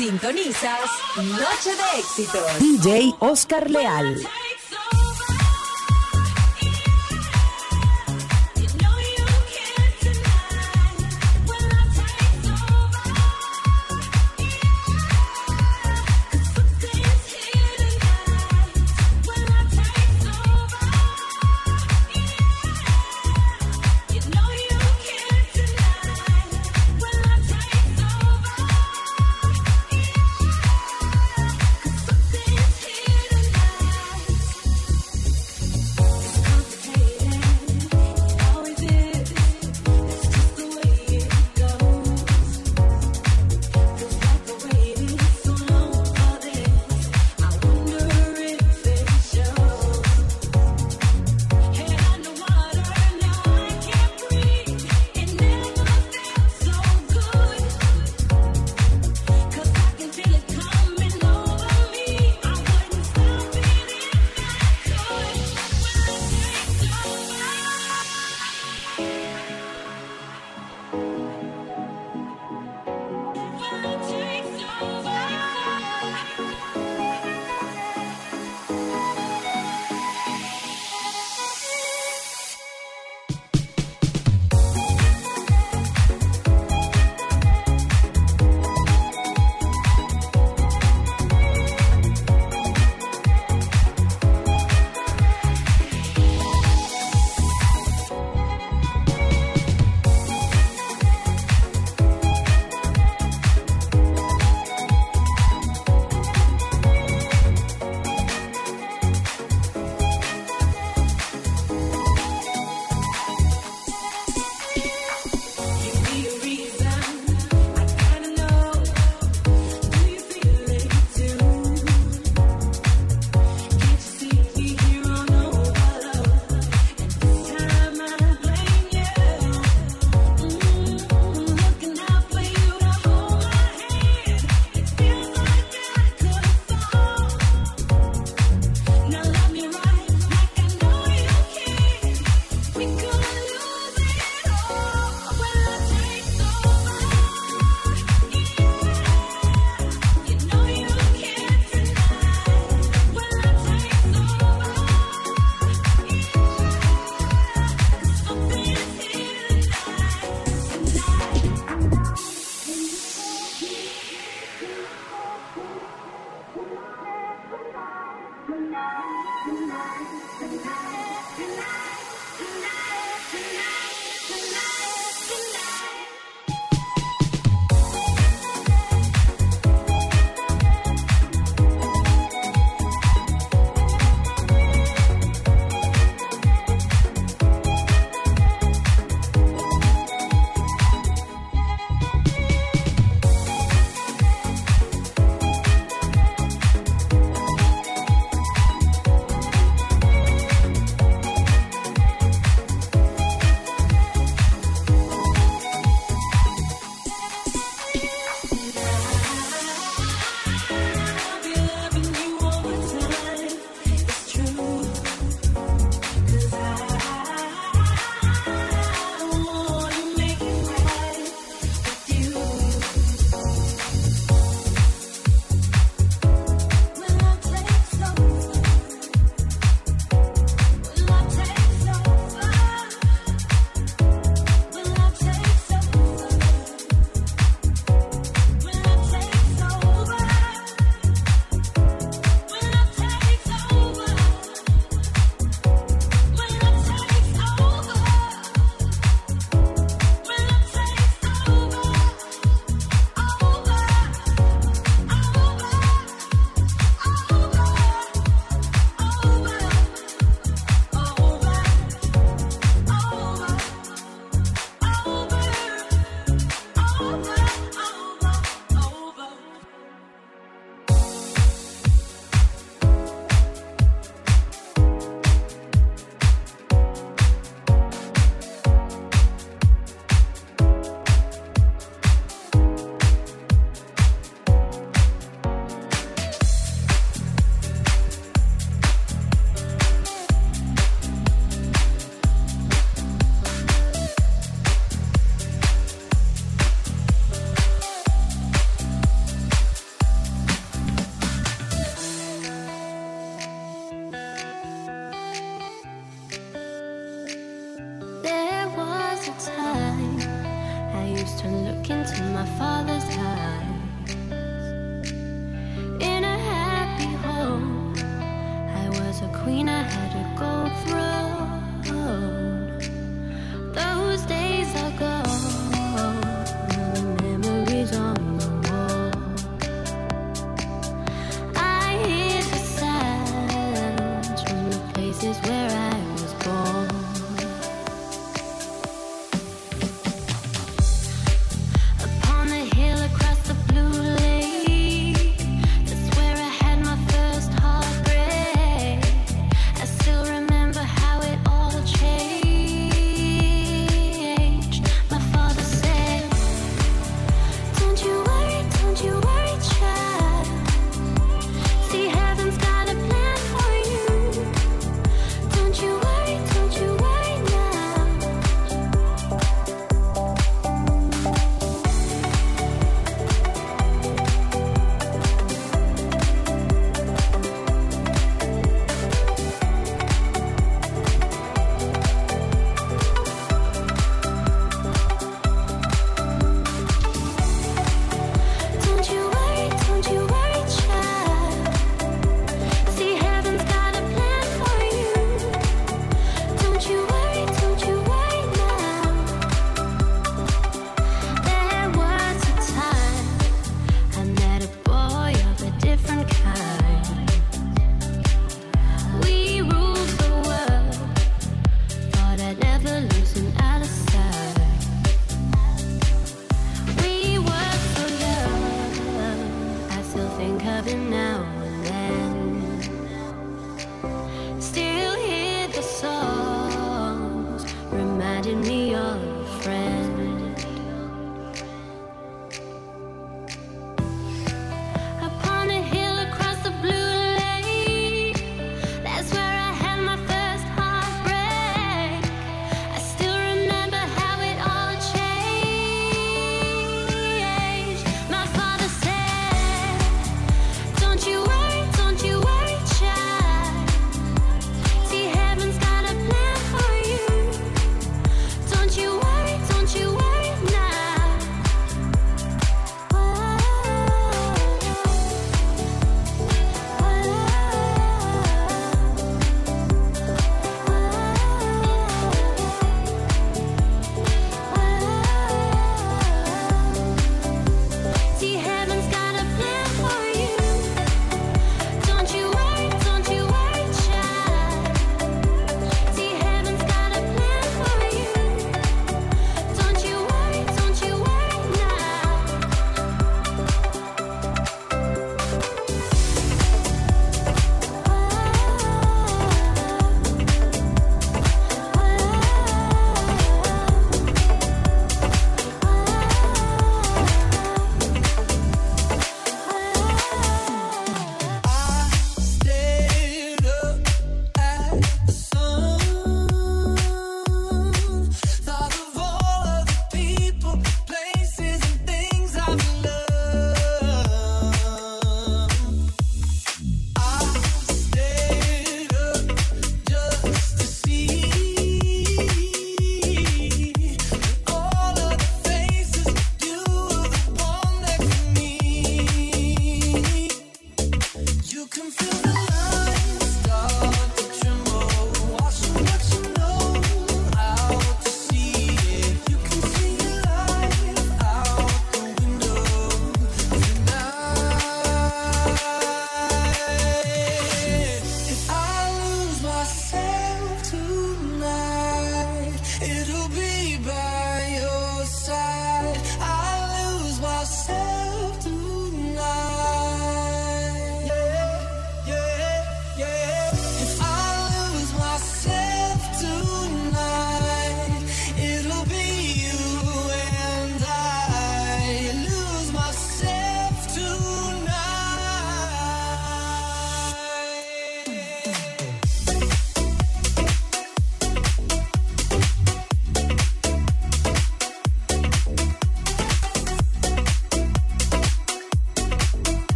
Sintonizas Noche de Éxitos. DJ Oscar Leal.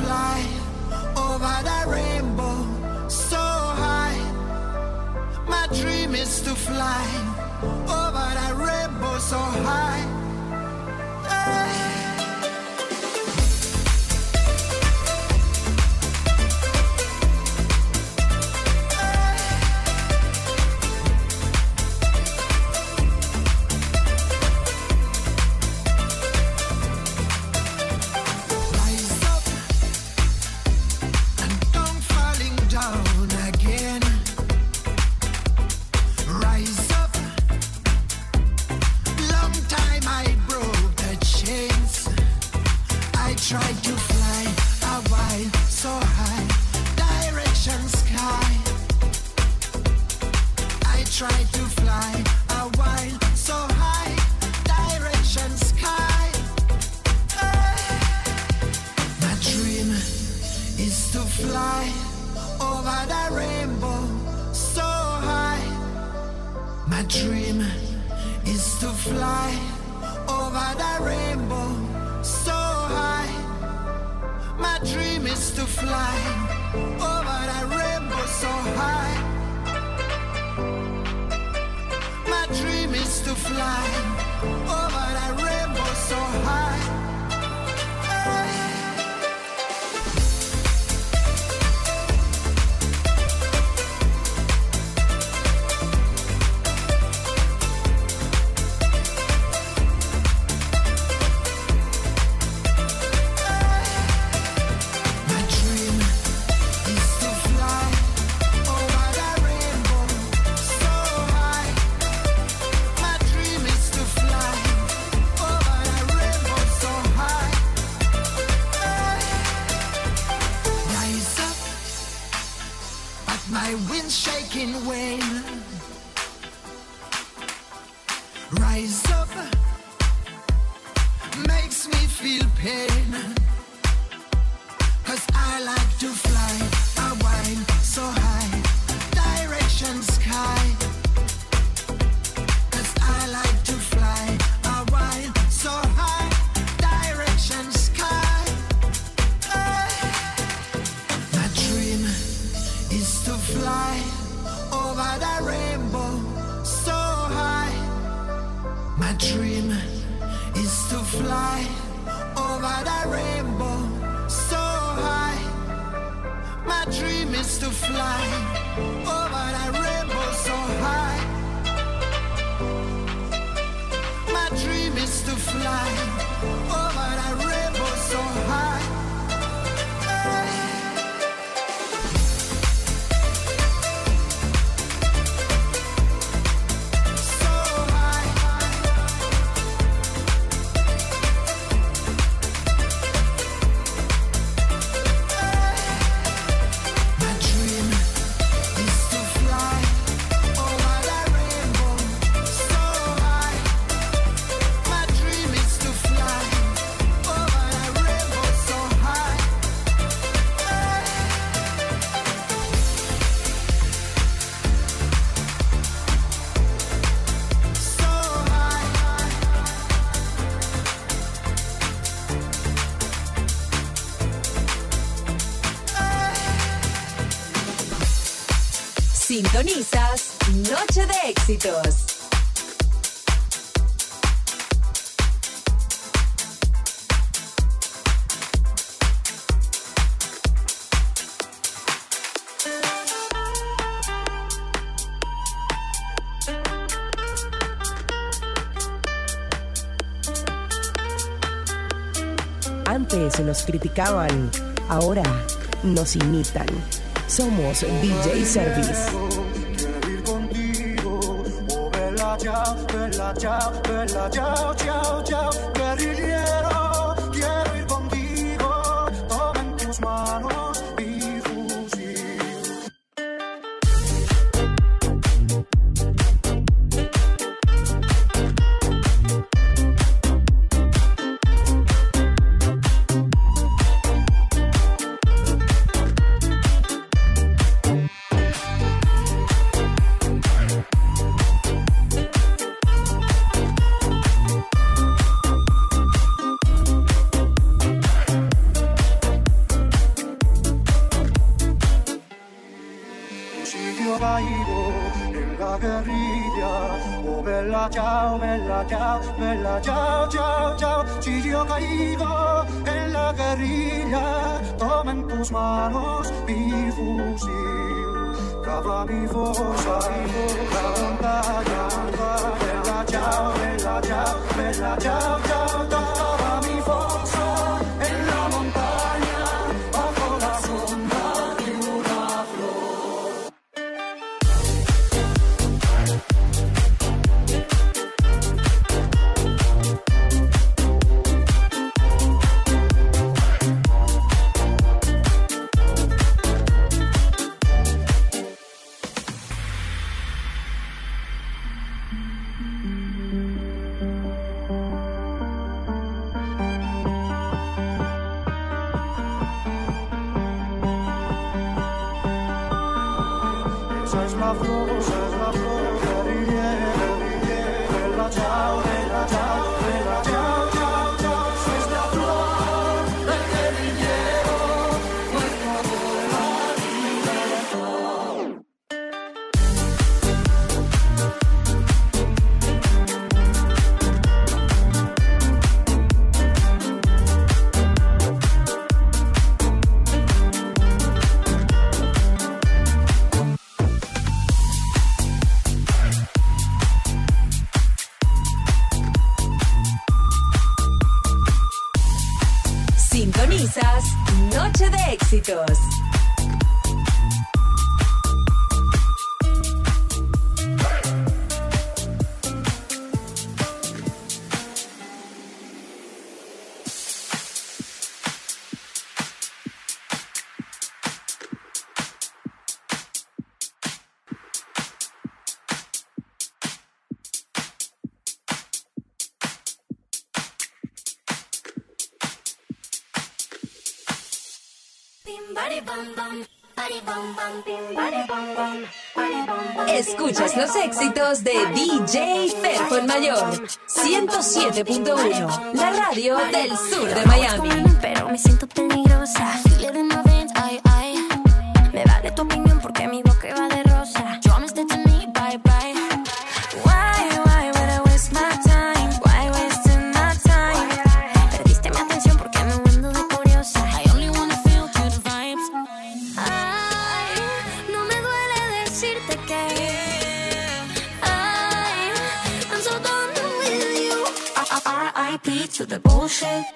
fly over that rainbow so high. My dream is to fly over that rainbow so high. Antes nos criticaban, ahora nos imitan. Somos DJ Service. ciao, bella ciao, bella ciao, ciao, ciao. μάνος, μάνος, μη φουσίλ. Καβά μη φως, αϊκό, καβόντα, καβά Μελά τσάου, μελά τσάου, μελά τσάου, τσάου Escuchas los éxitos de DJ Ferfon Mayor 107.1, la radio del sur de Miami. Pero me siento peligrosa. 是谁？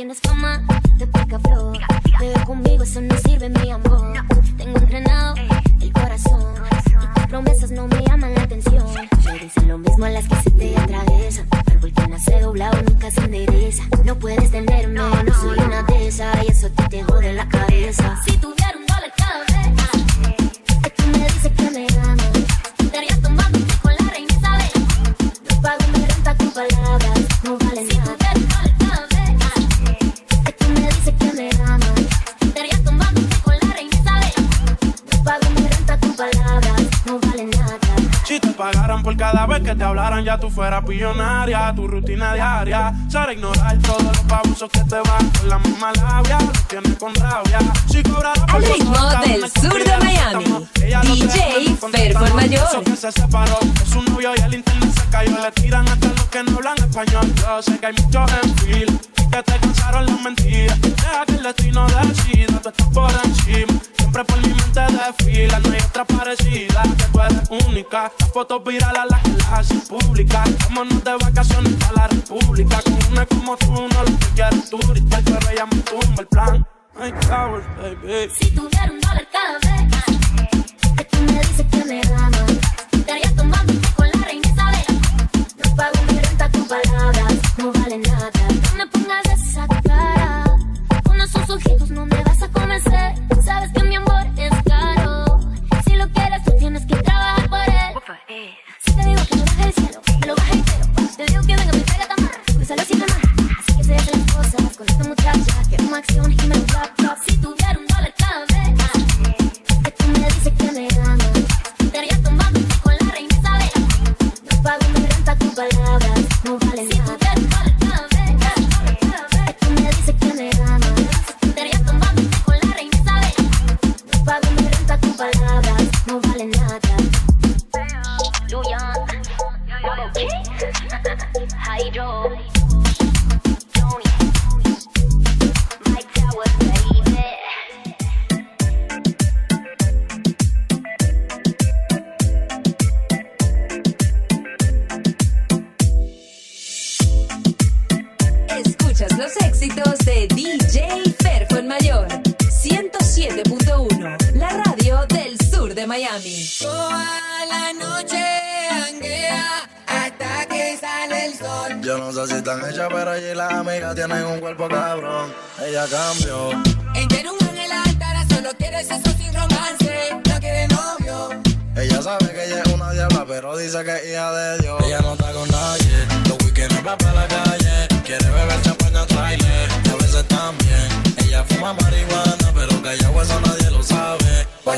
in this phone. Tu rutina diaria será ignorar todos los abusos que te van con la misma labia. Tienes con rabia. Si Al ritmo del sur de Miami, DJ el Mayor. Eso que se separó de su novio y el internet se cayó. Le tiran hasta los que no hablan español. Yo sé que hay muchos en fila que te cansaron las mentiras. Deja que el destino decida, tú estás por encima. Siempre por mi mente desfila, no hay otra parecida. Que tú eres única. Las fotos virales las las hacen públicas. Vámonos de vacaciones para la república. Con una como tú, no lo que quieres tú. Ahorita el perro ya me tumba el plan. Ay, cabrón, baby. Si tuviera un dólar cada vez. Que tú me dices que me amas. Estaría tomándote con la reina Isabel. No pago mi renta con palabras, no vale nada. No me pongas esa cara. Con esos ojitos no me te digo que venga, me pega tamar. Cruzalo siempre más. Así que se hacen las cosas con esta muchacha. Que una acción y me flap, flap. Si tuviera Miami. Toda la noche janguea hasta que sale el sol. Yo no sé si están hechas, pero allí las amigas tienen un cuerpo cabrón. Ella cambió. Ella un ángel altara, solo quiere sexo sin romance. No quiere novio. Ella sabe que ella es una diabla, pero dice que es hija de Dios. Ella no está con nadie. Los weekends va para la calle. Quiere beber champaña trailer. Y a veces también. Ella fuma marihuana, pero que ella eso nadie lo sabe. Por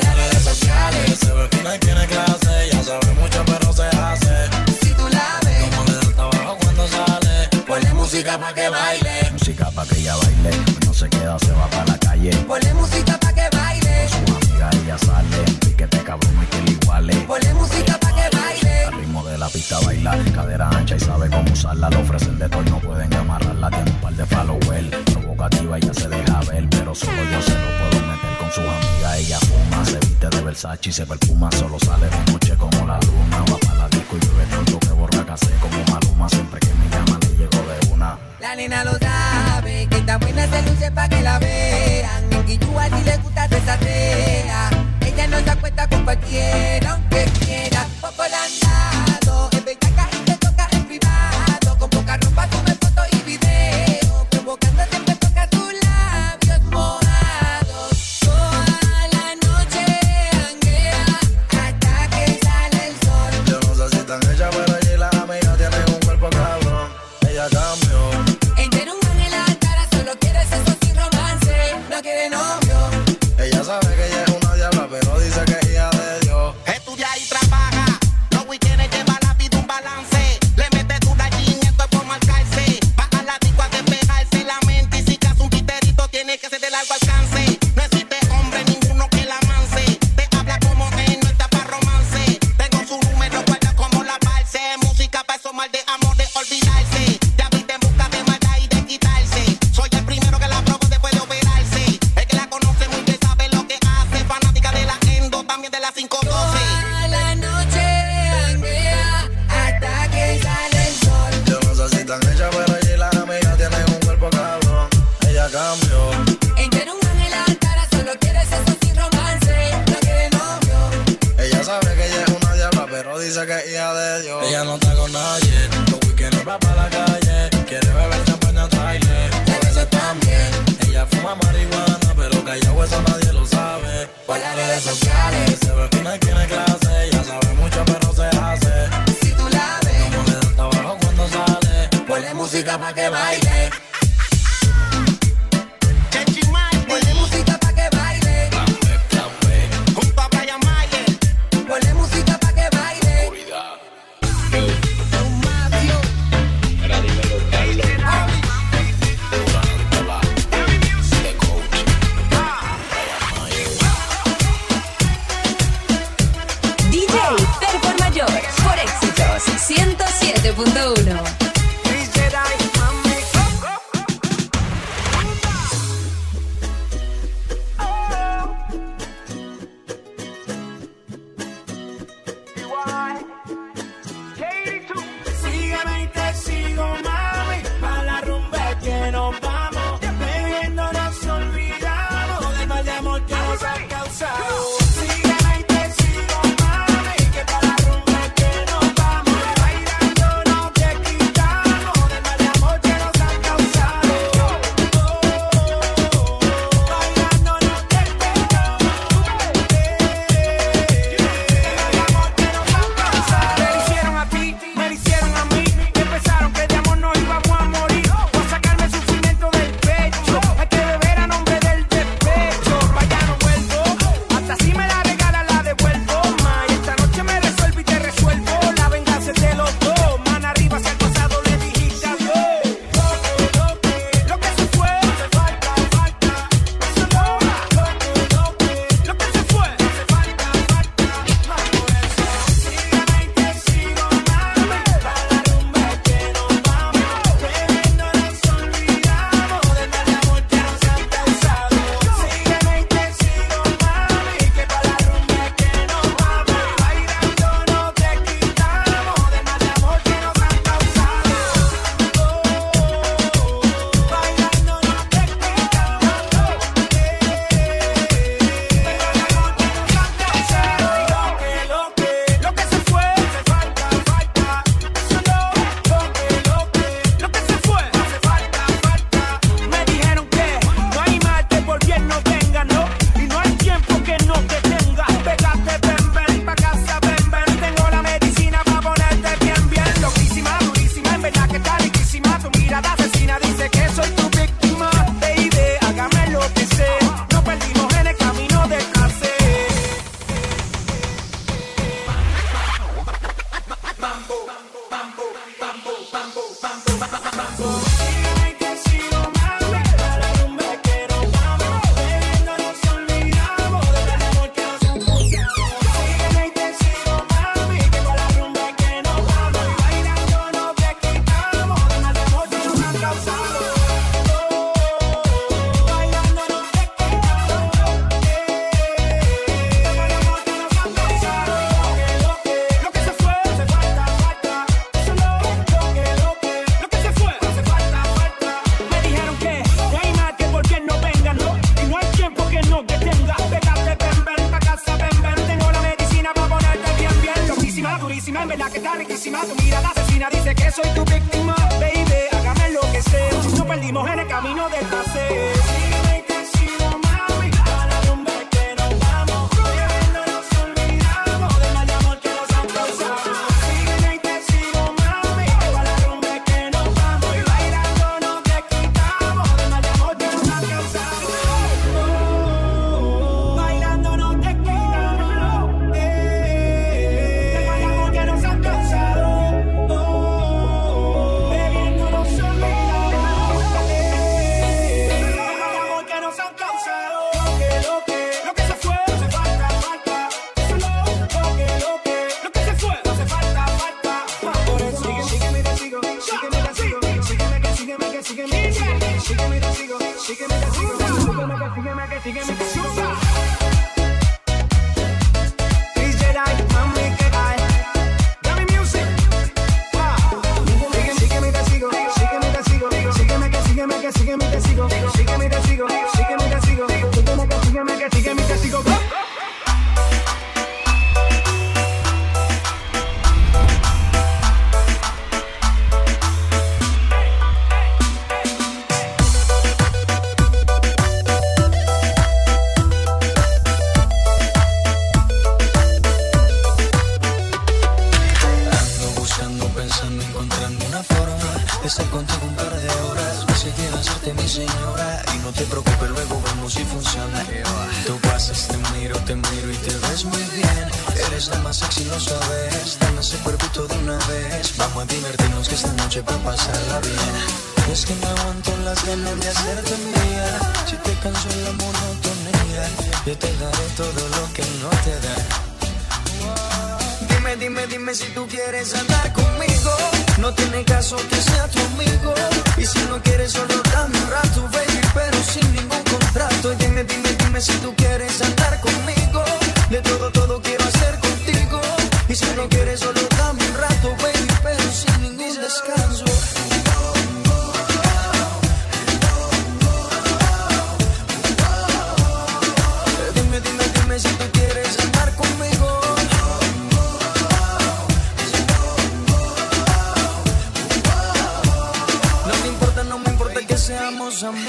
se ve fina y tiene clase, ya sabe mucho pero se hace. Si tú la ves, como le da trabajo cuando sale. Ponle música pa' que baile. Música pa' que ella baile, no se queda, se va pa' la calle. Ponle música pa' que baile. Con su amiga ella sale, que te cabrón y que le iguale. Ponle música pa' que baile. Al ritmo de la pista bailar, cadera ancha y sabe cómo usarla. Le ofrecen de todo y no pueden amarrarla. Tiene un par de followers, provocativa y ya se deja ver. Pero solo yo se lo puedo meter con su. amigos ella fuma, se viste de Versace y se perfuma. Solo sale de noche como la luna. Va para la disco y bebe todo que borra casé como Maluma. Siempre que me llama le llego de una. La nena lo sabe, que está buena se luce pa' que la vean. En Guillúa si le gusta desatea. Ella no se acuesta con cualquiera, aunque quiera. Poco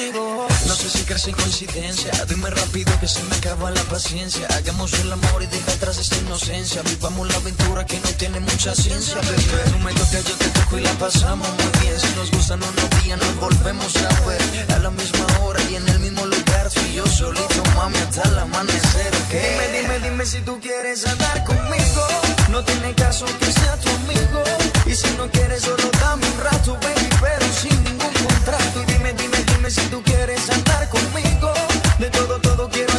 No sé si crecí coincidencia. Dime rápido que se me acaba la paciencia. Hagamos el amor y deja atrás esta inocencia. Vivamos la aventura que no tiene mucha ciencia, bebé. Tú me tocas, yo te toco y la pasamos muy bien. Si nos gustan unos días, nos volvemos a ver. A la misma hora y en el mismo lugar. Tú y yo solito, mami, hasta el amanecer. Dime, dime, dime si tú quieres andar conmigo. No tiene caso que sea tu amigo. Y si no quieres, solo dame un rato, baby, pero sin ningún contrato si tú quieres andar conmigo. De todo, todo quiero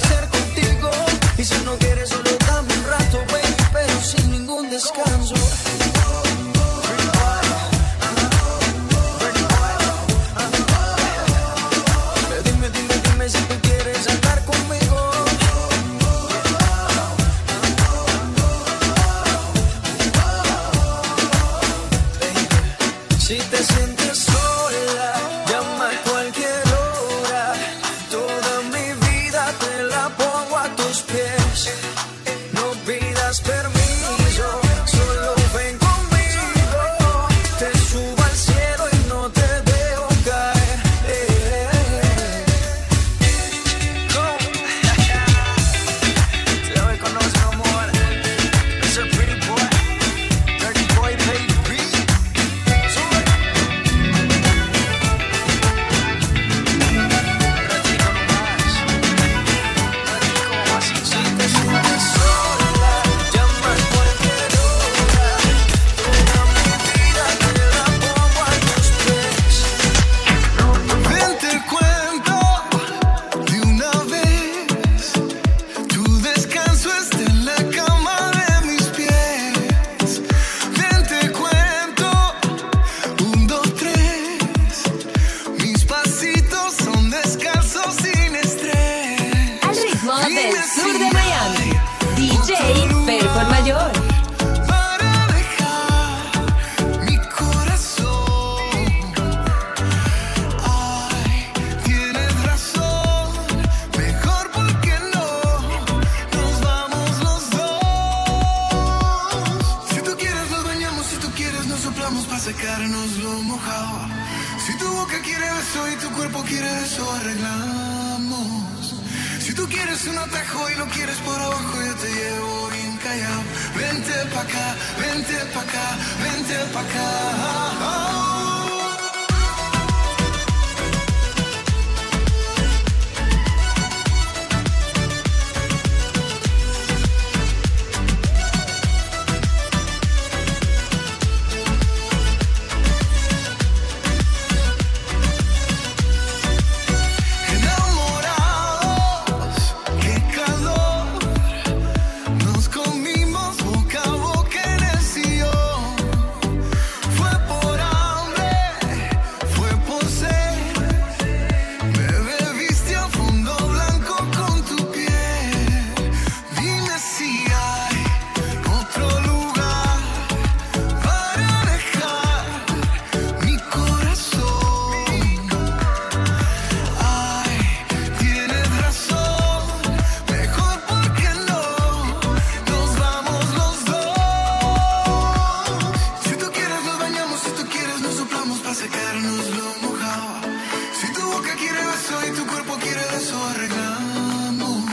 tu cuerpo quiere de eso arreglamos.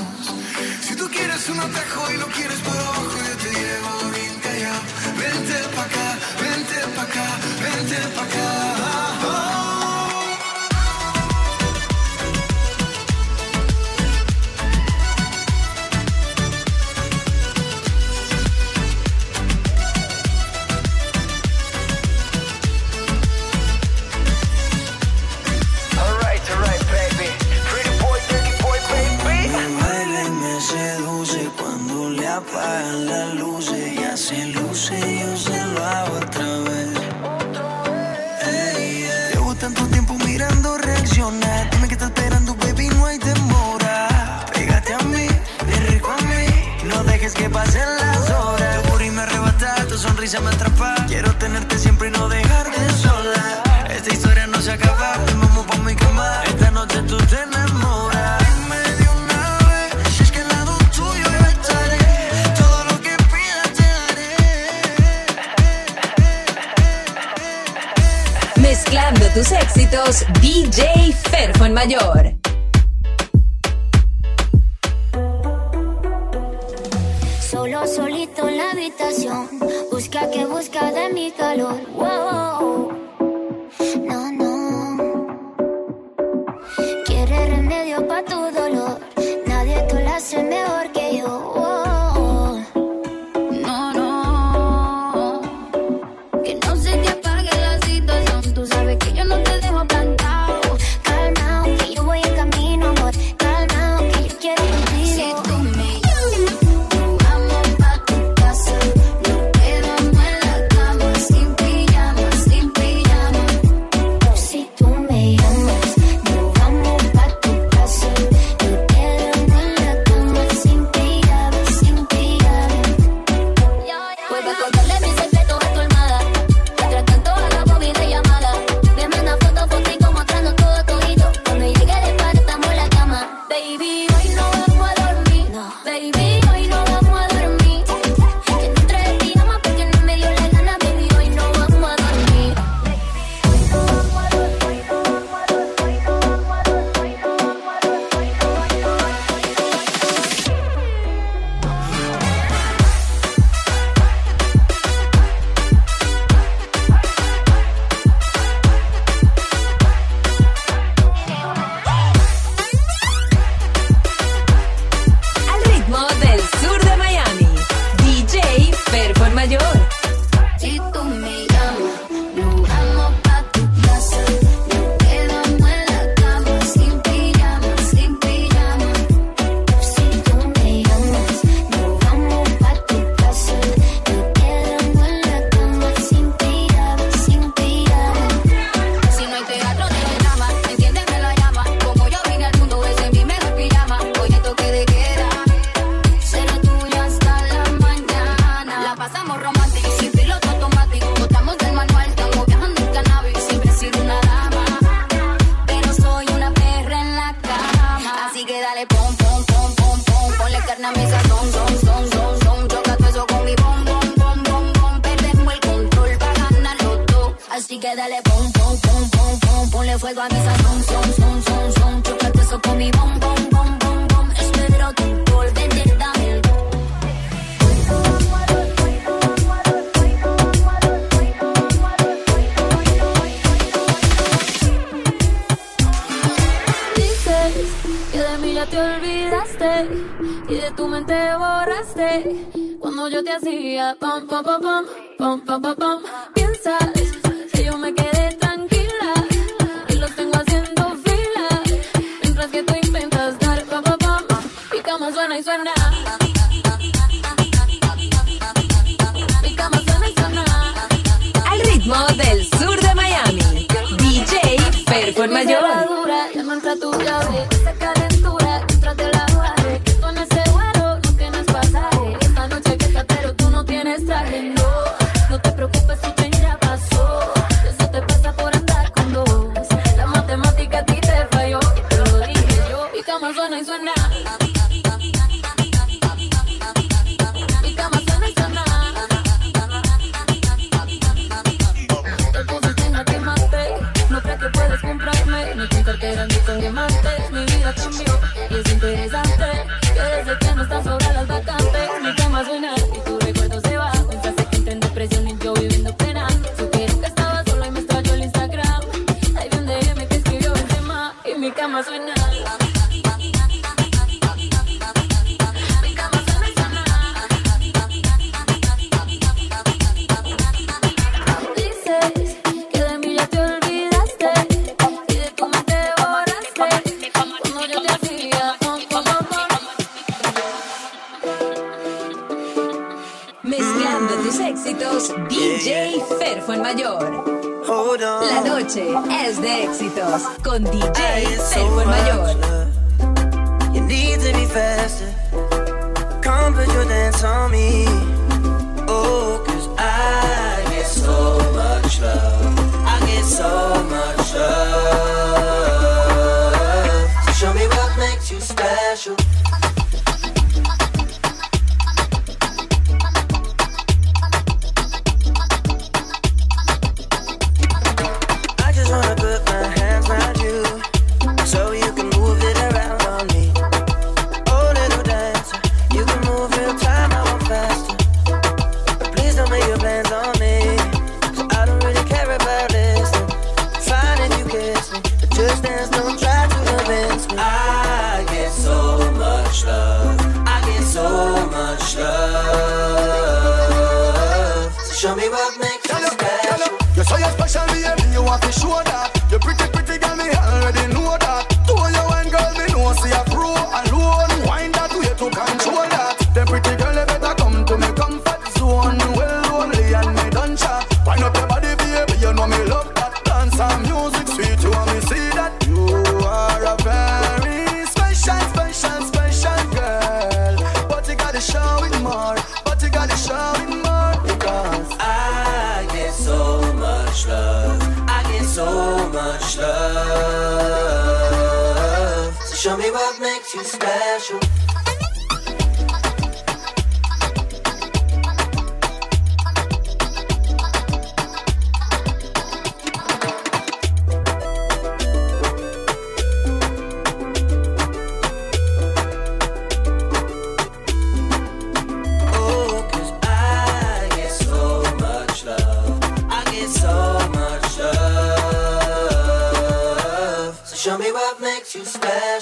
Si tú quieres un atajo y lo quieres para abajo, yo te llevo bien callado. Vente pa' acá, vente pa' acá, vente pa' acá. bum bum bum bum bum bum bum bum inside.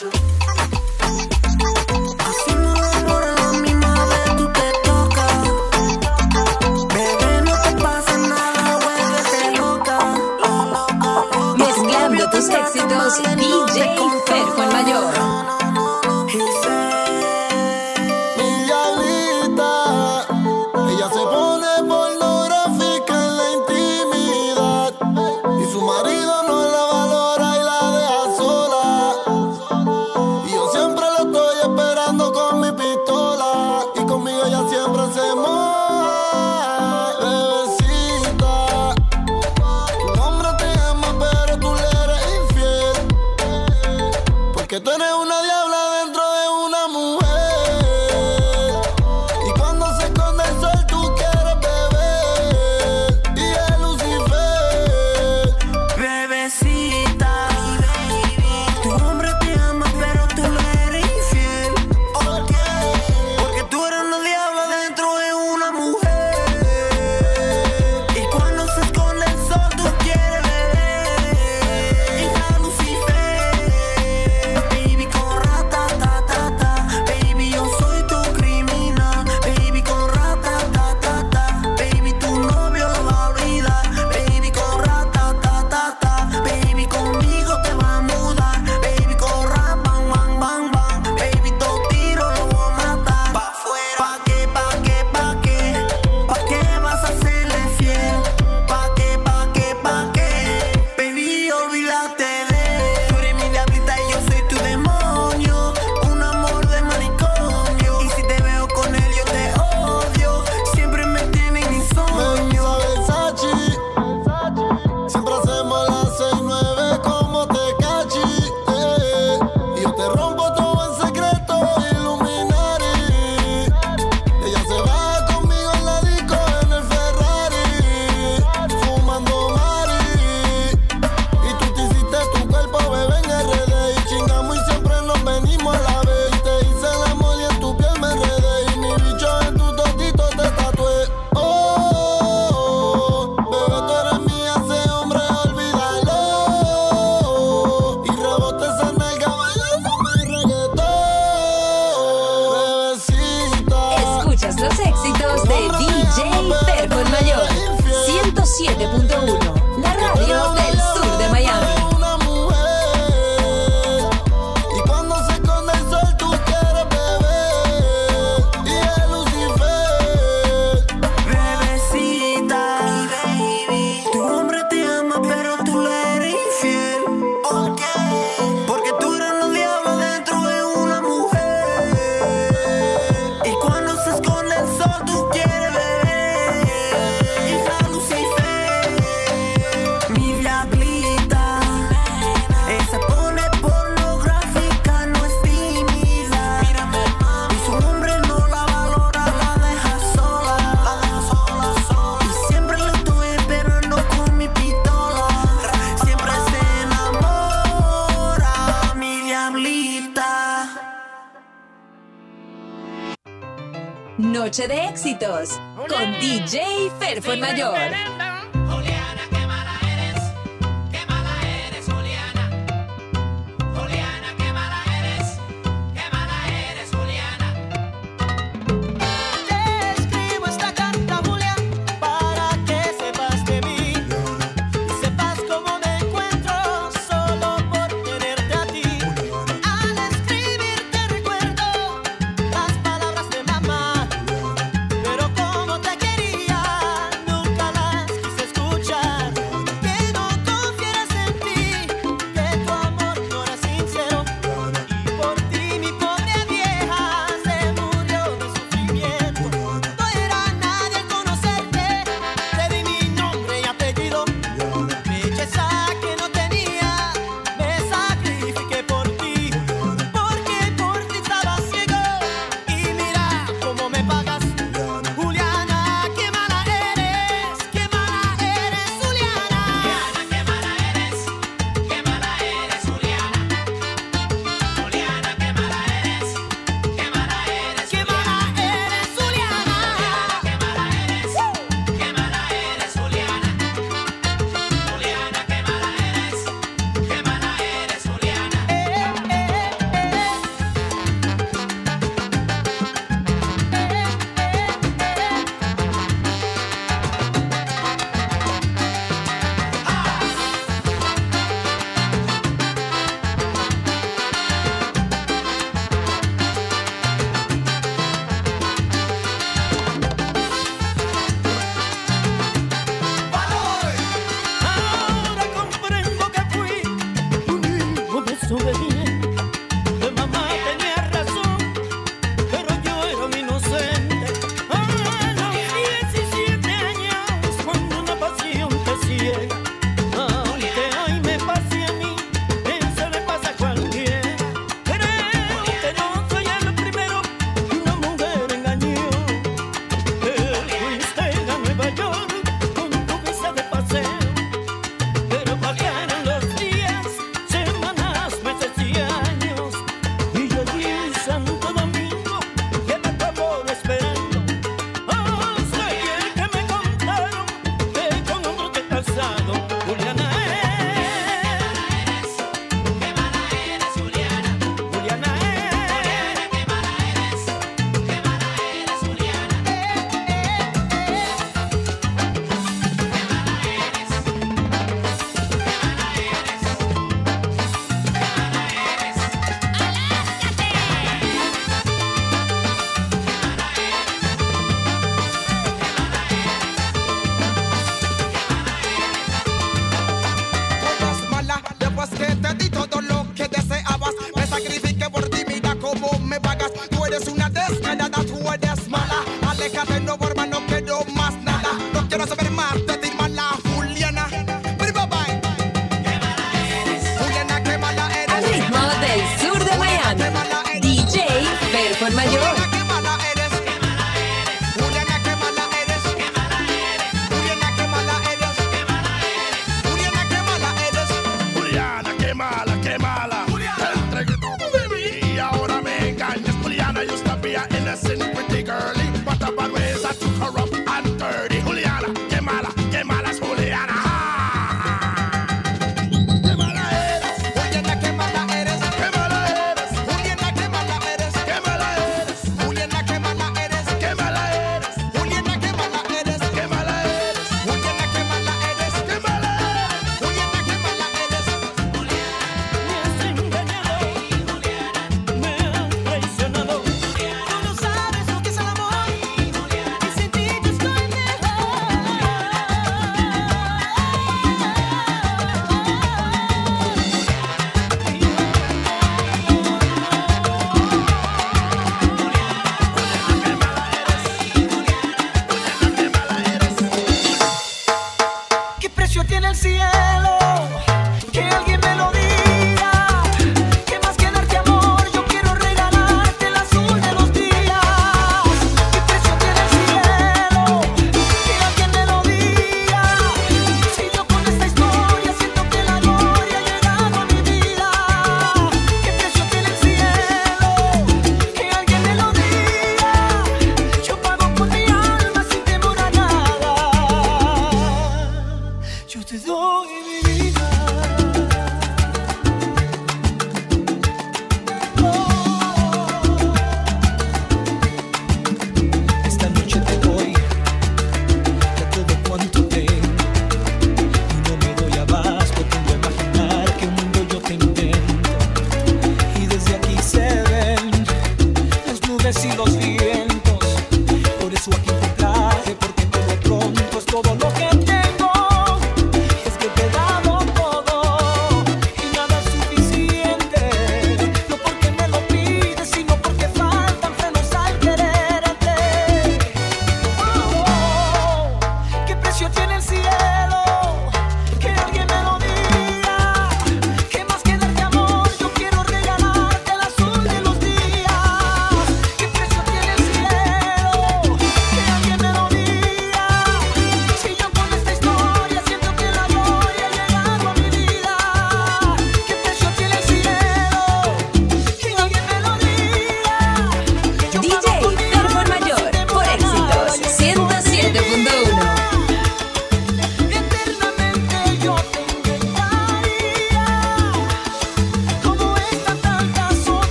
special. Noche de éxitos con DJ Ferfo Mayor.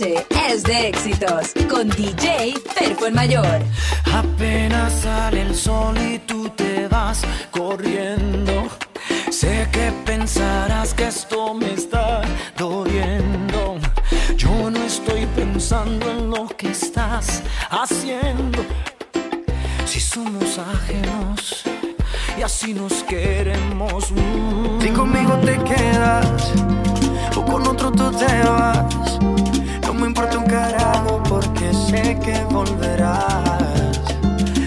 es de éxitos con DJ Perfo Mayor. que volverás.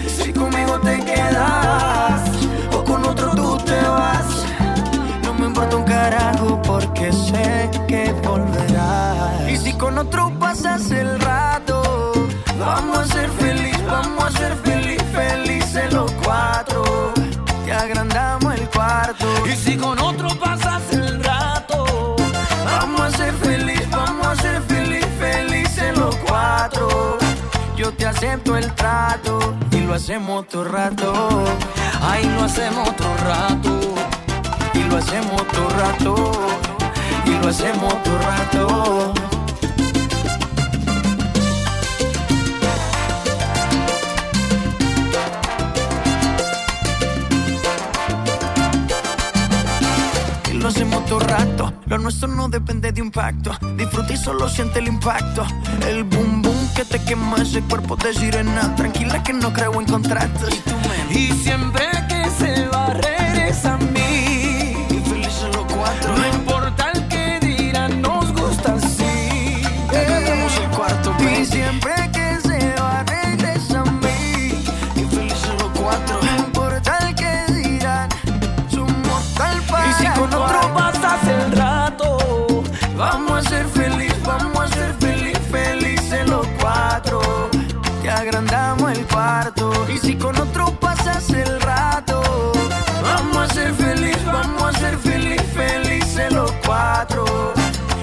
Si conmigo te quedas o con otro tú te vas, no me importa un carajo porque sé que volverás. Y si con otro pasas el rato, vamos a ser feliz, vamos a ser feliz, felices los cuatro. Te agrandamos el cuarto. Y si con otro pasas acepto el trato y lo hacemos todo rato. Ay, lo hacemos otro rato y lo hacemos todo rato y lo hacemos todo rato. Y lo hacemos todo rato nuestro no depende de un pacto. Disfruta y solo siente el impacto. El boom boom que te quema ese cuerpo de sirena. Tranquila que no creo en contratos. Y, tú, y siempre que se va, regresa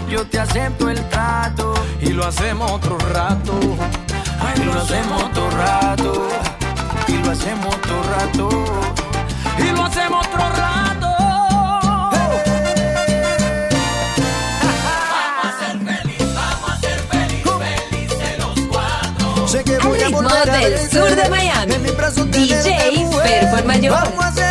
Yo te acepto el trato y lo hacemos otro rato. Ay, lo hacemos otro rato y lo hacemos otro rato y lo hacemos otro rato. Sé que voy a ritmo del sur de Miami. DJ Performayor. Vamos a hacer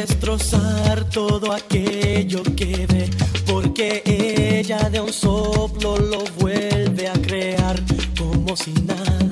destrozar todo aquello que ve, porque ella de un soplo lo vuelve a crear como si nada.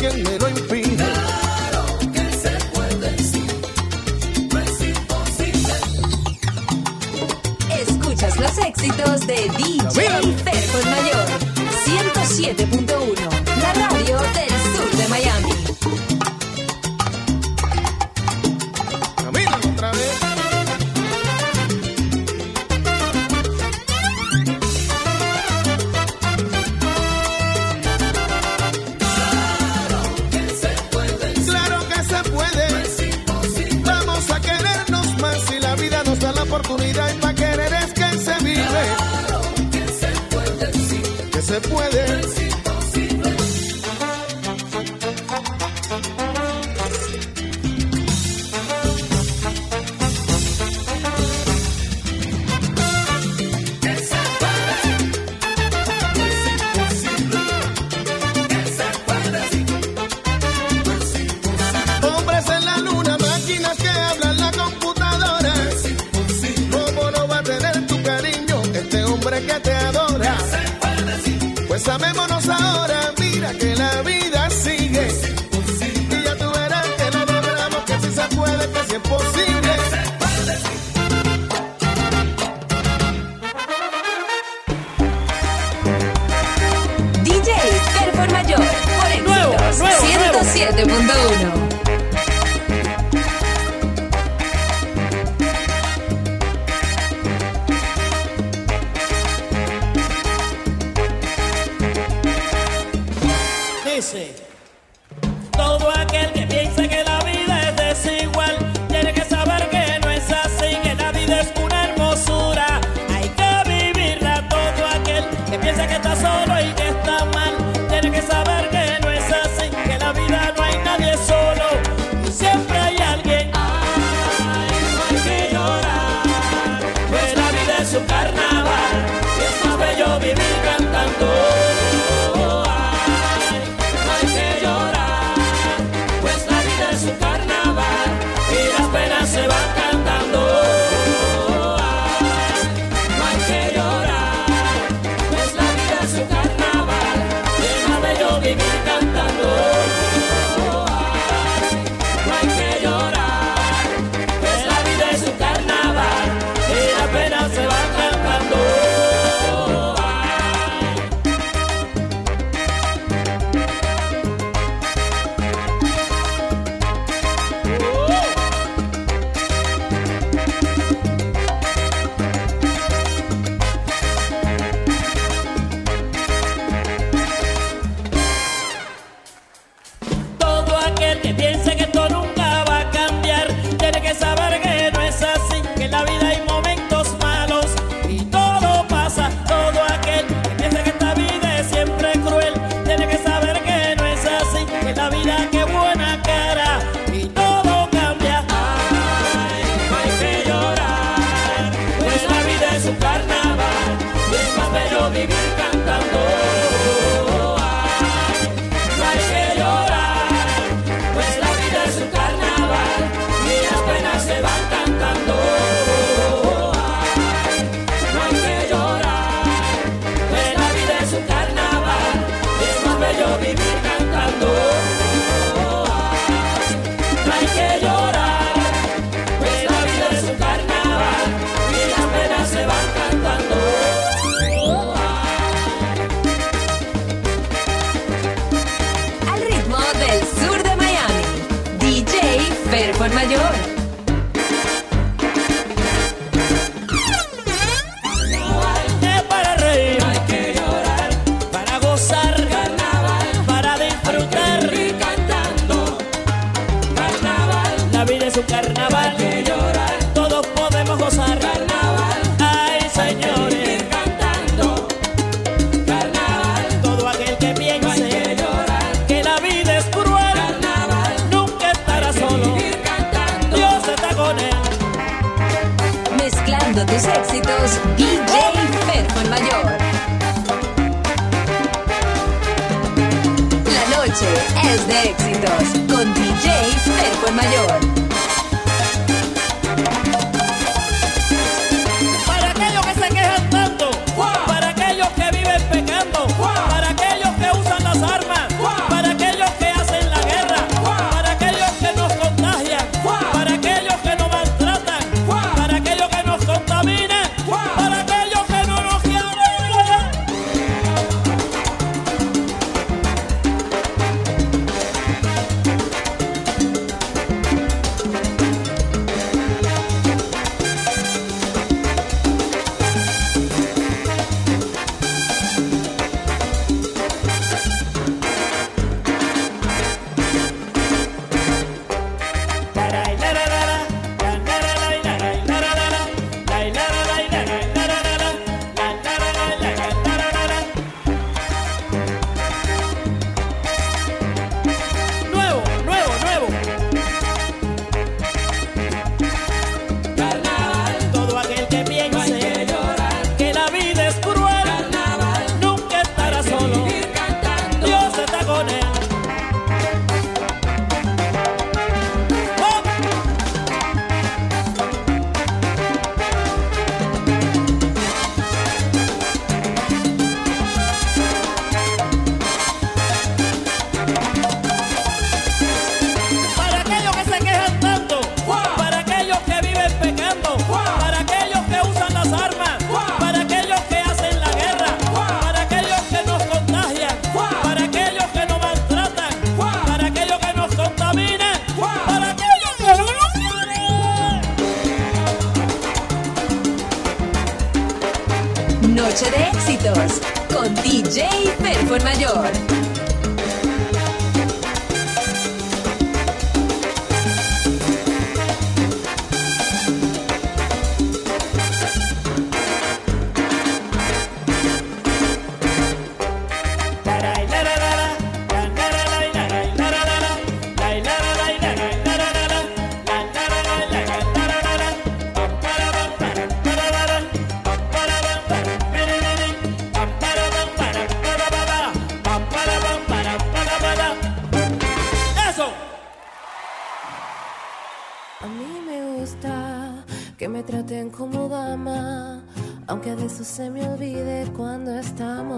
Quién me lo impide. Mayor.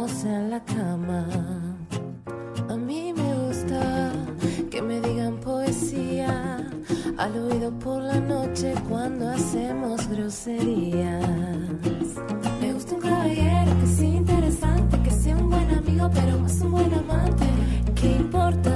En la cama. A mí me gusta que me digan poesía al oído por la noche cuando hacemos groserías. Me gusta un caballero que sea interesante, que sea un buen amigo, pero más un buen amante. ¿Qué importa?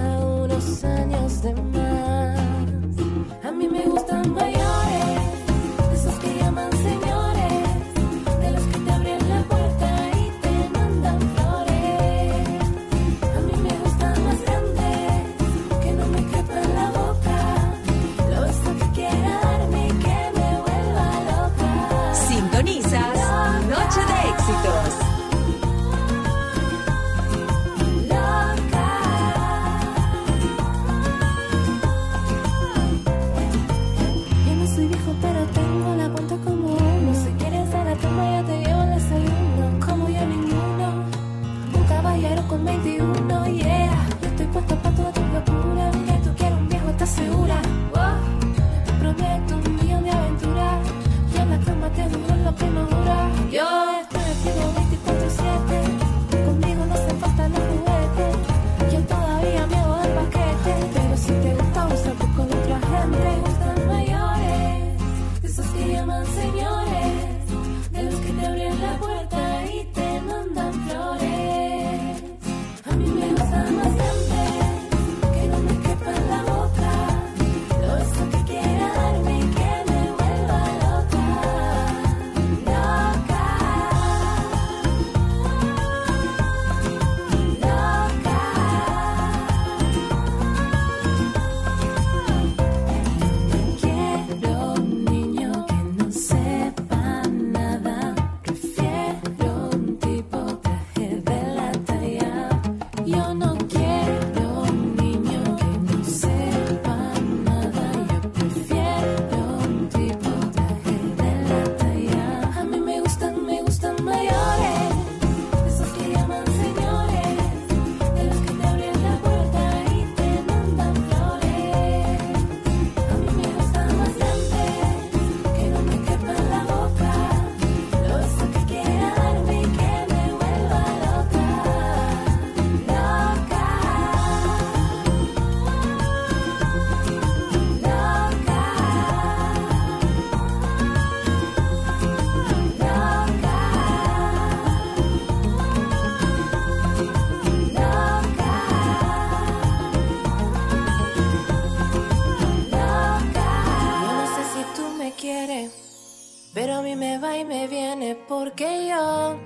porque yo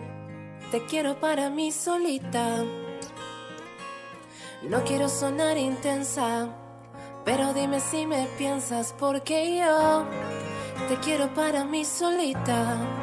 te quiero para mí solita. No quiero sonar intensa, pero dime si me piensas porque yo te quiero para mí solita.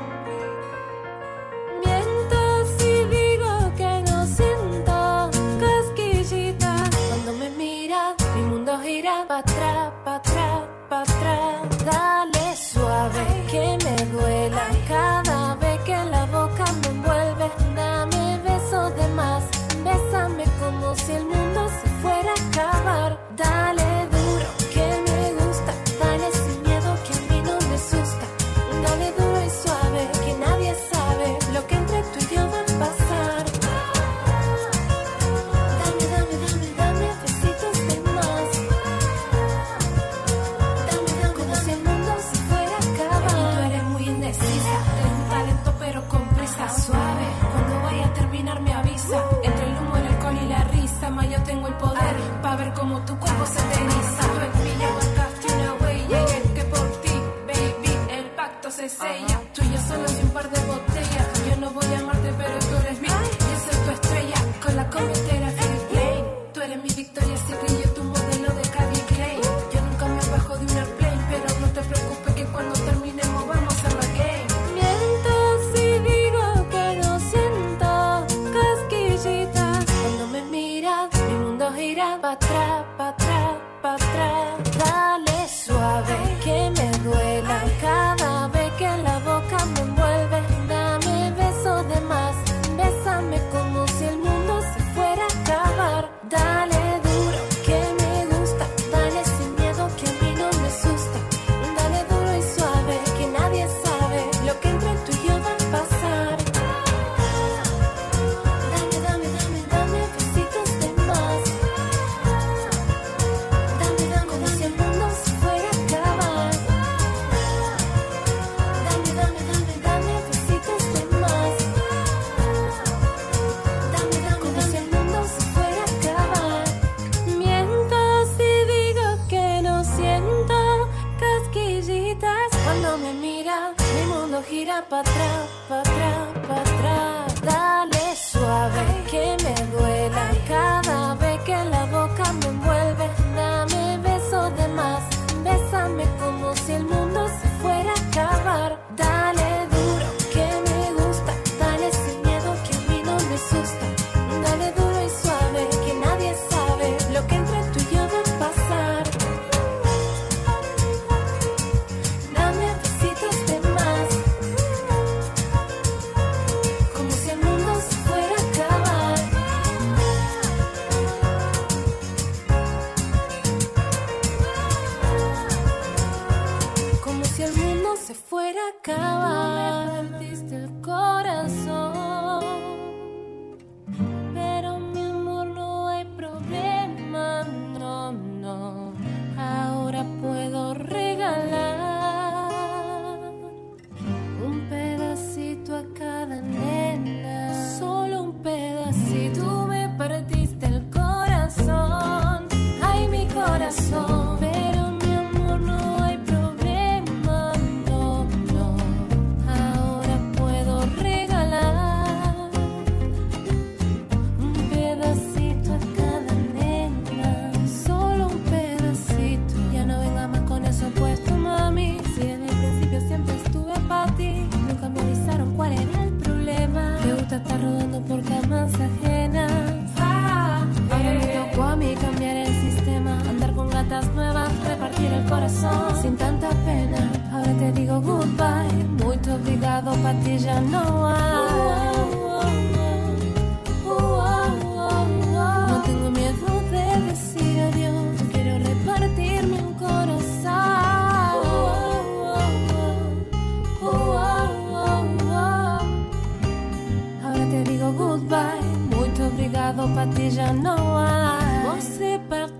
goodbye. Muito obrigado, para já não há. Você partiu.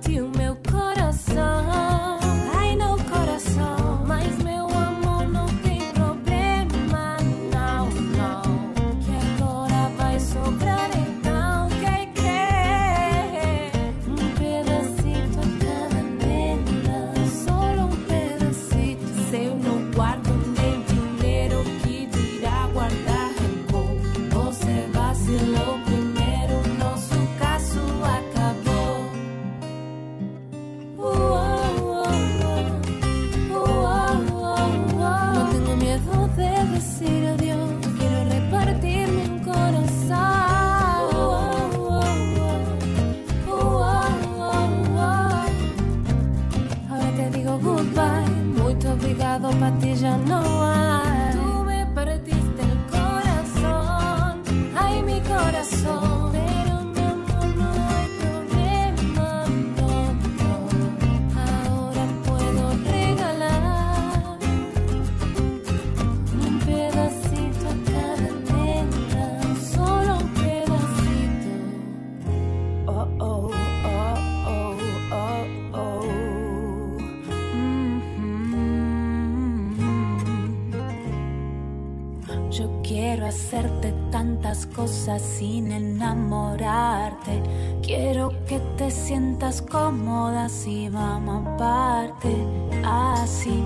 cosas sin enamorarte. Quiero que te sientas cómoda si vamos aparte. Así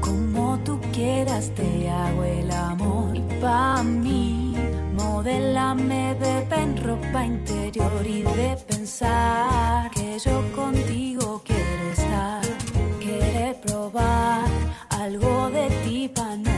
como tú quieras, te hago el amor. Y pa' mí, modelame, bebé, en ropa interior y de pensar que yo contigo quiero estar. Quiere probar algo de ti para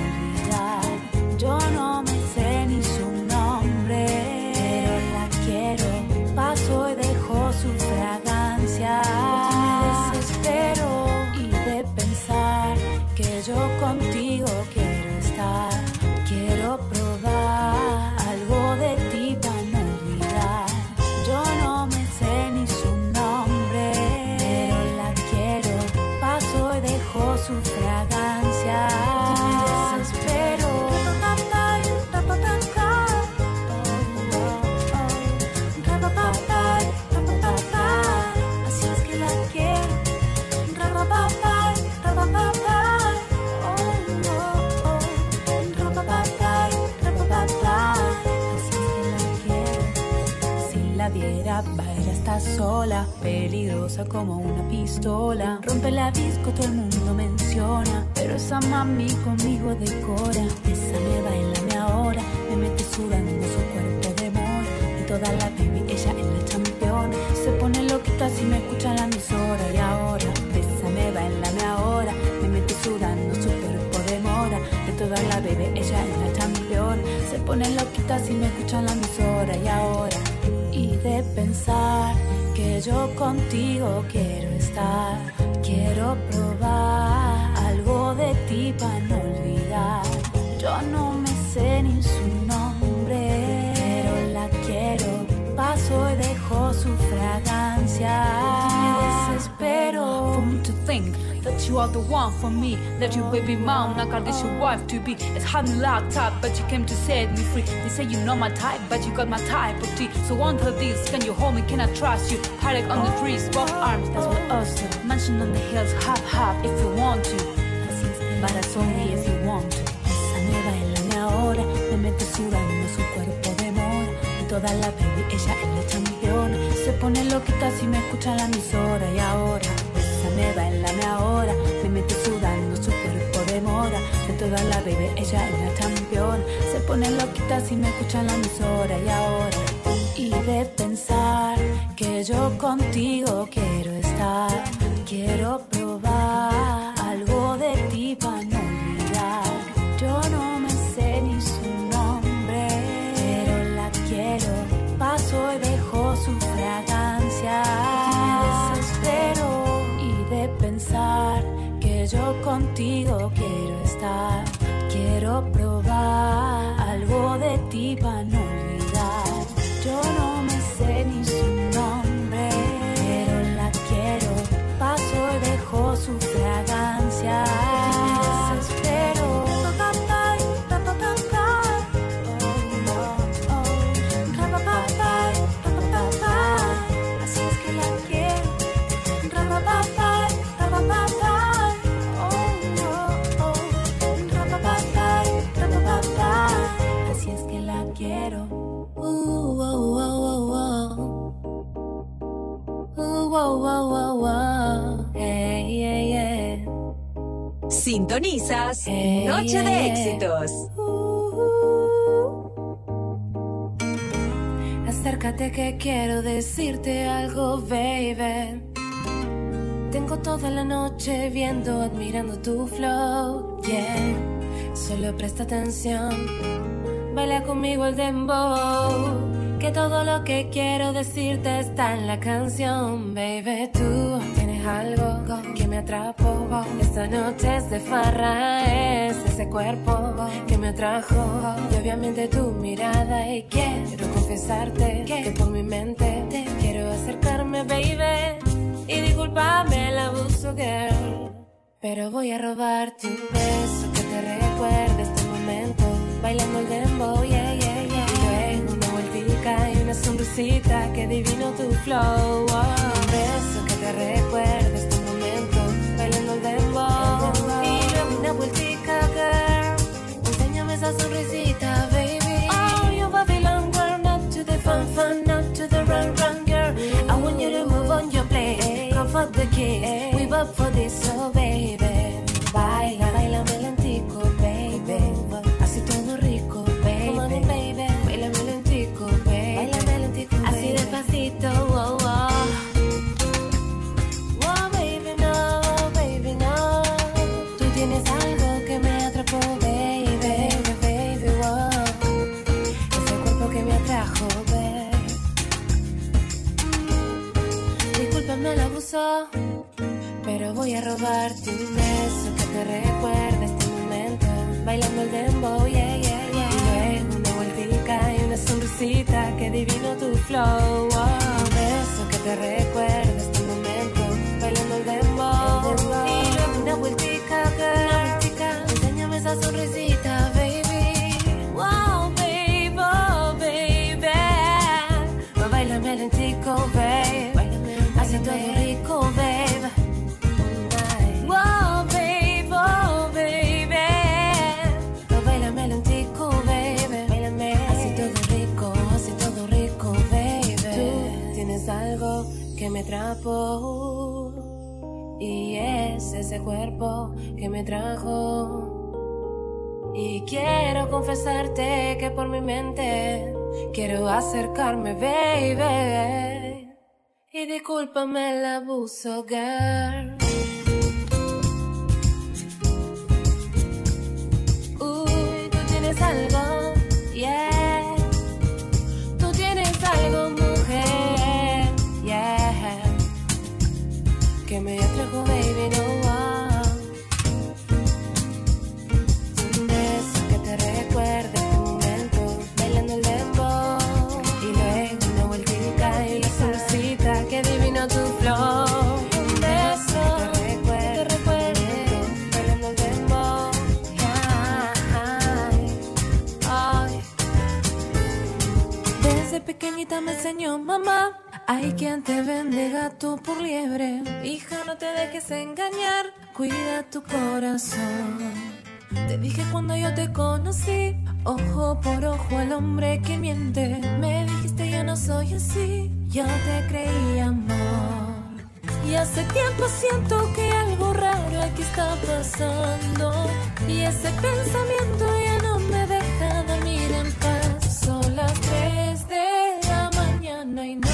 sola, peligrosa como una pistola. Rompe la disco, todo el mundo menciona, pero esa mami conmigo decora. Bésame, bailame ahora, me mete sudando su cuerpo de mora. Y toda la baby, ella es la campeón. Se pone loquita si me escucha la emisora. Y ahora, bésame, bailame ahora, me mete sudando su cuerpo de mora. De toda la baby, ella es la campeón. Se pone loquita si me escucha la emisora. Y ahora, y de pensar que yo contigo quiero estar. Quiero probar algo de ti para no olvidar. Yo no me sé ni su nombre, pero la quiero. Paso y dejo su fragancia. Me desespero. You are the one for me, that you baby mom, not got this your wife to be. It's hard and locked up, but you came to set me free. They say you know my type, but you got my type of tea. So until this, can you hold me? Can I trust you? Paddock on the trees, both arms, that's what us do. Mansion on the hills, half half if you want to. But that's only if you want to. Bésame, bailame ahora, me sudando su cuerpo toda la baby, ella es la campeona. Se pone loquita si me escucha la emisora. Y ahora, bésame, bailame ahora, toda la baby, ella es la campeona. Se pone loquita si me escucha la emisora. Y ahora, y de pensar que yo contigo quiero estar. Quiero probar algo de ti para yo contigo quiero estar. Quiero probar algo de ti para no olvidar. Sintonizas Noche de. Éxitos. Acércate que quiero decirte algo, baby. Tengo toda la noche viendo, admirando tu flow, yeah. Solo presta atención, baila conmigo el dembow. Que todo lo que quiero decirte está en la canción, baby. Tú tienes algo que me atrapó. Esta noche es de farra, es ese cuerpo que me atrajo. Y obviamente tu mirada, y quiero confesarte que por mi mente te quiero acercarme, baby. Y discúlpame el abuso, girl. Pero voy a robarte un beso que te recuerde este momento. Bailando el dembow, yeah, yeah, yeah. Una vueltica y una sonrisita que divino tu flow. Un beso que te recuerde este momento. Bailando el dembow. Y luego una vueltica, girl. Enséñame esa sonrisita, baby. Oh, you Babylon girl, not to the fun, fun, not to the run, run, girl. I want you to move on your place. Come for the kiss. We up for this, so baby. Baila, beso, pero voy a robarte un beso que te recuerde este momento. Bailando el dembow, yeah, yeah, yeah. Y luego una vueltica y una sonrisita que divino tu flow. Oh, beso que te recuerde este momento. Bailando el dembow, el dembow. y luego una vueltica que. Una vueltica, enséñame esa sonrisita, baby. Wow, baby, oh, baby. Bailame el tico, baby. Atrapó. Y es ese cuerpo que me trajo. Y quiero confesarte que por mi mente quiero acercarme, baby. Y discúlpame el abuso, girl. Que me atrajo, baby, no one. Un beso que te recuerde este momento, bailando el dembow. Y luego una vueltita y la salsita, que divino tu flow. Un beso que te recuerde, bailando el dembow. Desde pequeñita me enseñó mamá. Hay quien te vende gato por liebre. Hija, no te dejes engañar. Cuida tu corazón. Te dije cuando yo te conocí. Ojo por ojo al hombre que miente. Me dijiste yo no soy así. Yo te creí amor. Y hace tiempo siento que algo raro aquí está pasando. Y ese pensamiento ya no me deja dormir en paz. Son las 3 de la mañana y no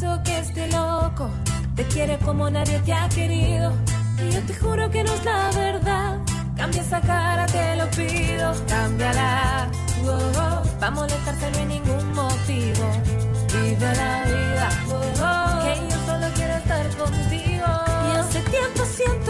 Que este loco te quiere como nadie te ha querido. Y yo te juro que no es la verdad. Cambia esa cara, te lo pido. Cámbiala. Oh, oh. Va a molestarte, no hay ningún motivo. Vive la vida. Oh, oh. Que yo solo quiero estar contigo. Y hace tiempo siento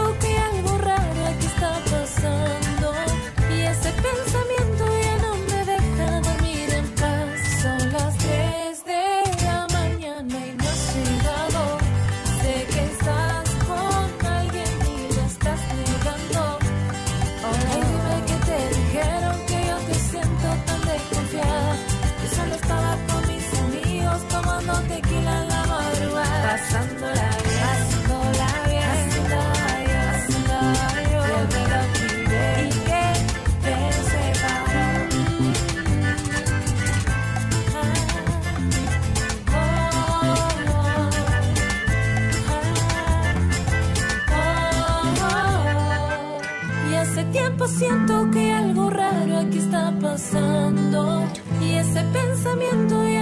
que algo raro aquí está pasando. Y ese pensamiento ya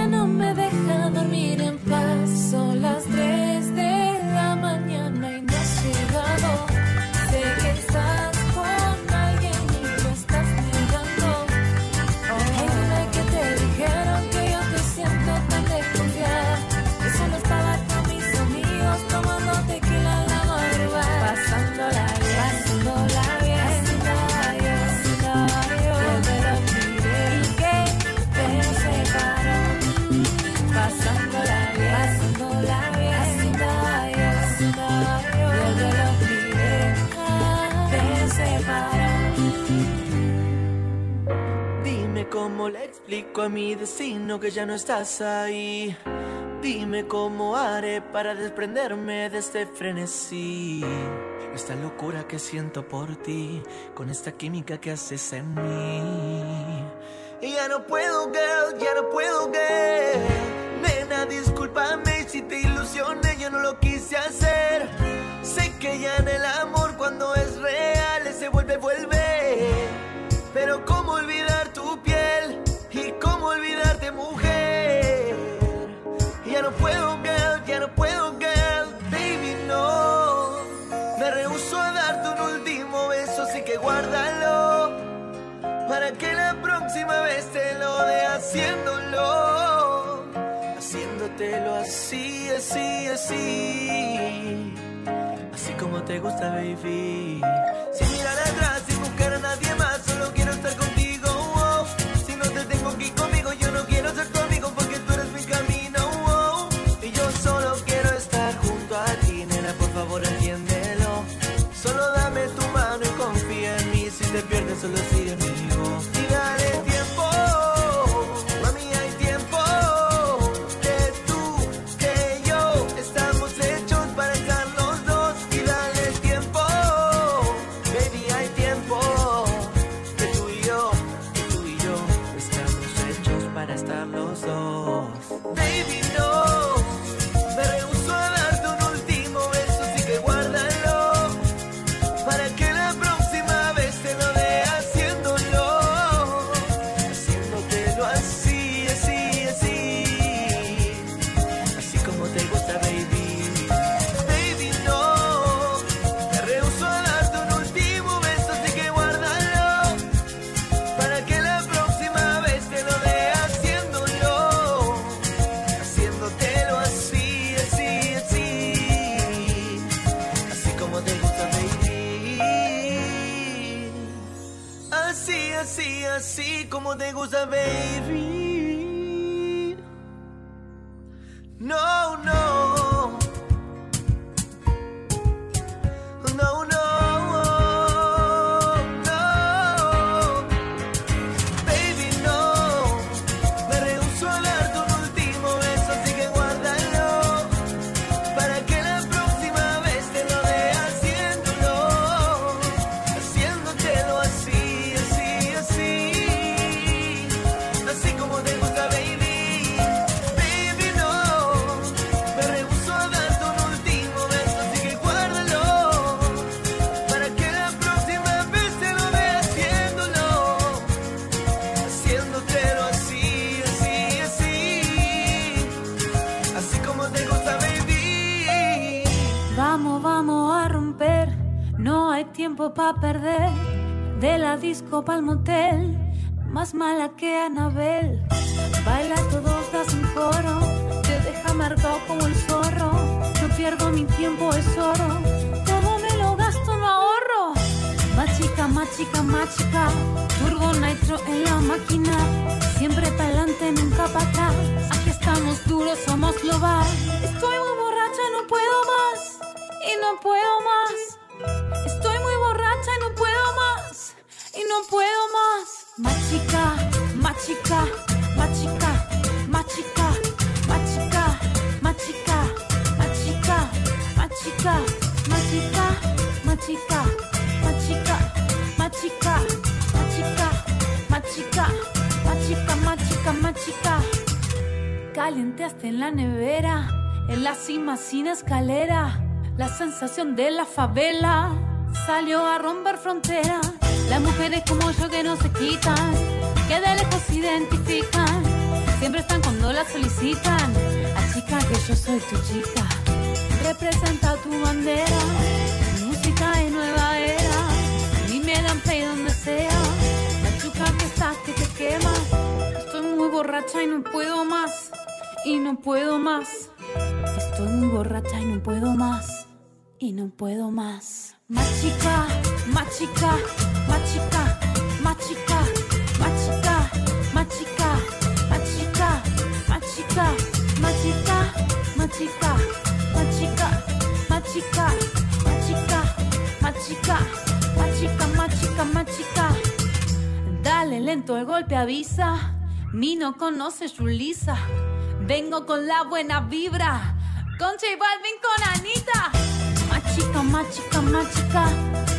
a mi destino que ya no estás ahí. Dime cómo haré para desprenderme de este frenesí. Esta locura que siento por ti, con esta química que haces en mí. Y ya no puedo, girl, ya no puedo, girl. Nena, discúlpame si te ilusioné, yo no lo quise hacer. Sé que ya en el amor cuando es real se vuelve, vuelve. Pero cómo olvidar haciéndotelo así, así, así. Así como te gusta, baby. Sin mirar atrás, sin buscar a nadie más, goes of. Tiempo para perder. De la disco pa'l motel, más mala que Anabel. Baila todos, das un coro, te deja marcado como el zorro. No pierdo mi tiempo, es oro, todo me lo gasto, no ahorro. Machica, machica, machica, turbo nitro en la máquina. Siempre pa'lante, nunca para atrás. Aquí estamos duros, somos global. Estoy muy borracha, no puedo más. Y no puedo más. Y no puedo más. Y no puedo más. Machica, machica, machica, machica, machica, machica, machica, machica, machica, machica, machica, machica, machica, machica, machica, machica, machica. Caliente hasta en la nevera, en la cima sin escalera, la sensación de la favela salió a romper frontera. Las mujeres como yo que no se quitan, que de lejos se identifican, siempre están cuando las solicitan. A chica que yo soy tu chica, representa tu bandera, música de nueva era, y me dan play donde sea. La chuca que estás que te quema, estoy muy borracha y no puedo más, y no puedo más. Estoy muy borracha y no puedo más, y no puedo más. Machica, machica, machica, machica, machica, machica, machica, machica, machica, machica, machica, machica, machica, machica, machica, machica, machica. Dale lento el golpe, avisa. Mi no conoces Julisa. Vengo con la buena vibra. Con J Balvin, con Anita. Machica, machica, machica.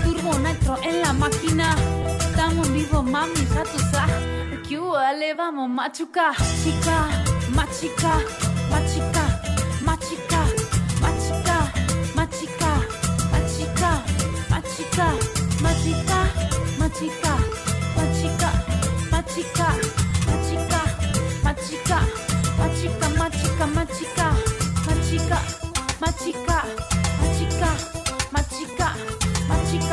Turbo nitro en la máquina. Estamos vivos, mami, ya tú sabes. Que dale, vamos, machuca. Chica, machica, machica, machica, machica, machica, machica, machica, machica, machica, machica, machica, machica, machica, machica, machica, machica, machica, machica, machica,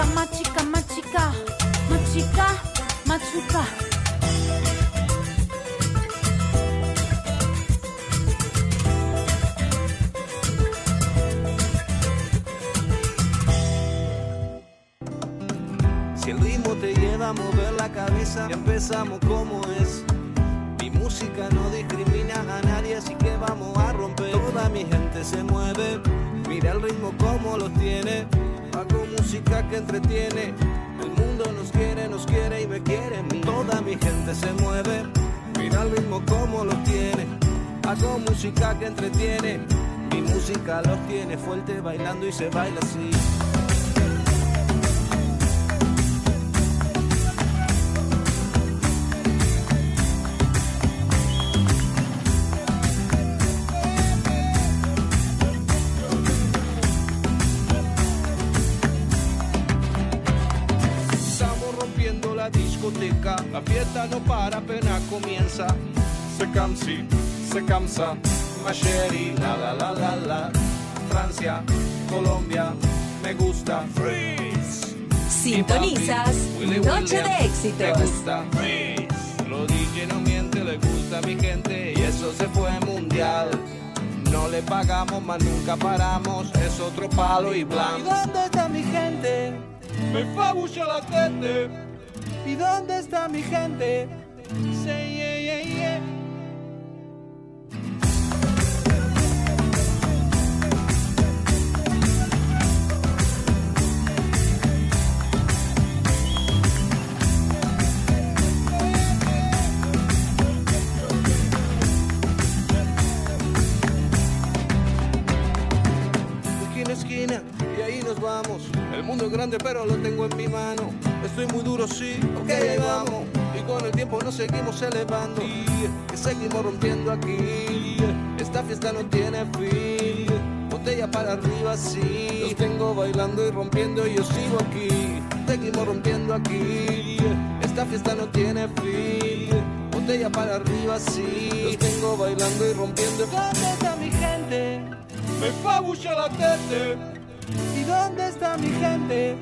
machica, machica, machica, machica, machuca. Si el ritmo te lleva a mover la cabeza, empezamos como es. Mi música no discrimina a nadie, así que vamos a romper. Toda mi gente se mueve, mira el ritmo como los tiene Hago música que entretiene. El mundo nos quiere, nos quiere y me quiere. Toda mi gente se mueve, mira el ritmo como lo tiene. Hago música que entretiene. Mi música los tiene fuerte bailando y se baila así. Fiesta no para, apenas comienza. Se cansi, se cansa, Macheri, la la la la la. Francia, Colombia, me gusta Freeze. Sintonizas Willy Noche William, de Éxitos. Me gusta Freeze. Lo DJ no miente, le gusta a mi gente y eso se fue mundial. No le pagamos, más nunca paramos, es otro palo y blanco. ¿Y dónde está mi gente? Me fabucha la gente. ¿Y dónde está mi gente? Seguimos elevando. Seguimos rompiendo aquí. Esta fiesta no tiene fin. Botella para arriba, sí. Los tengo bailando y rompiendo y yo sigo aquí. Seguimos rompiendo aquí. Esta fiesta no tiene fin. Botella para arriba, sí. Los tengo bailando y rompiendo. ¿Dónde está mi gente? Me fabucha la tete. ¿Y dónde está mi gente?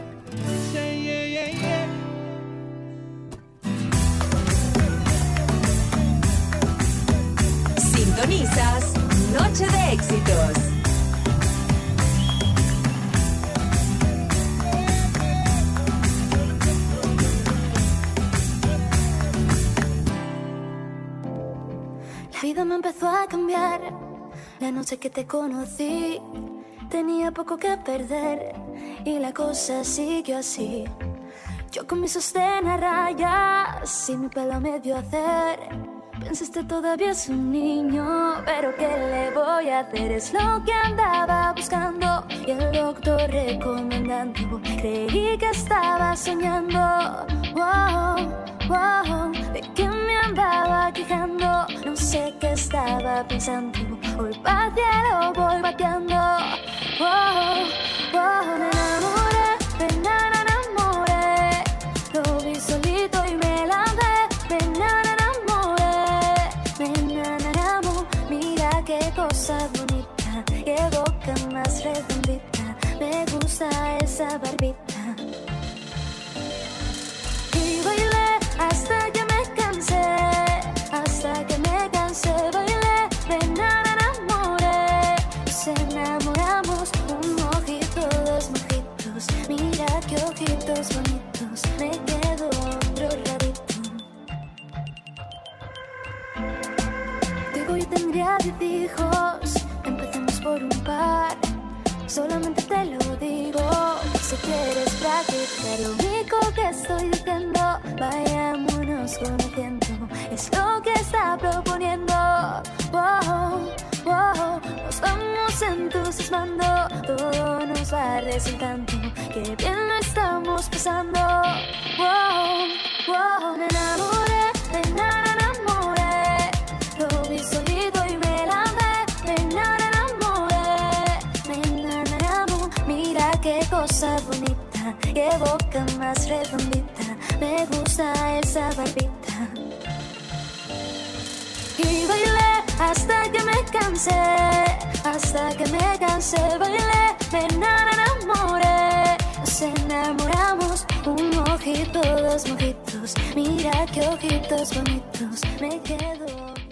Sintonizas Noche de Éxitos. La vida me empezó a cambiar. La noche que te conocí, tenía poco que perder. Y la cosa siguió así. Yo con mi sostén a rayas y mi pelo a medio hacer. Pensaste todavía es un niño, pero ¿qué le voy a hacer? Es lo que andaba buscando y el doctor recomendando. Creí que estaba soñando, wow, wow, de que me andaba quejando. No sé qué estaba pensando. Hoy pa' cielo voy bateando, wow, Gusta esa barbita. Y bailé hasta que me cansé, hasta que me cansé. Bailé, me enamoré, nos enamoramos. Un mojito, dos mojitos. Mira qué ojitos bonitos. Me quedo otro ratito. Digo, yo tendría diez hijos. Empecemos por un par. Solamente te lo digo. Si quieres practicar lo único que estoy diciendo, vayámonos conociendo. Es lo que está proponiendo. Wow, wow, nos vamos entusiasmando. Todo nos va resultando. Que bien lo estamos pasando. Wow, wow, me enamoré, me enamoré. Cosa bonita, qué boca más redondita. Me gusta esa barbita. Y bailé hasta que me cansé, hasta que me cansé. Bailé, me enamoré, nos enamoramos. Un mojito, dos mojitos. Mira qué ojitos bonitos. Me quedo.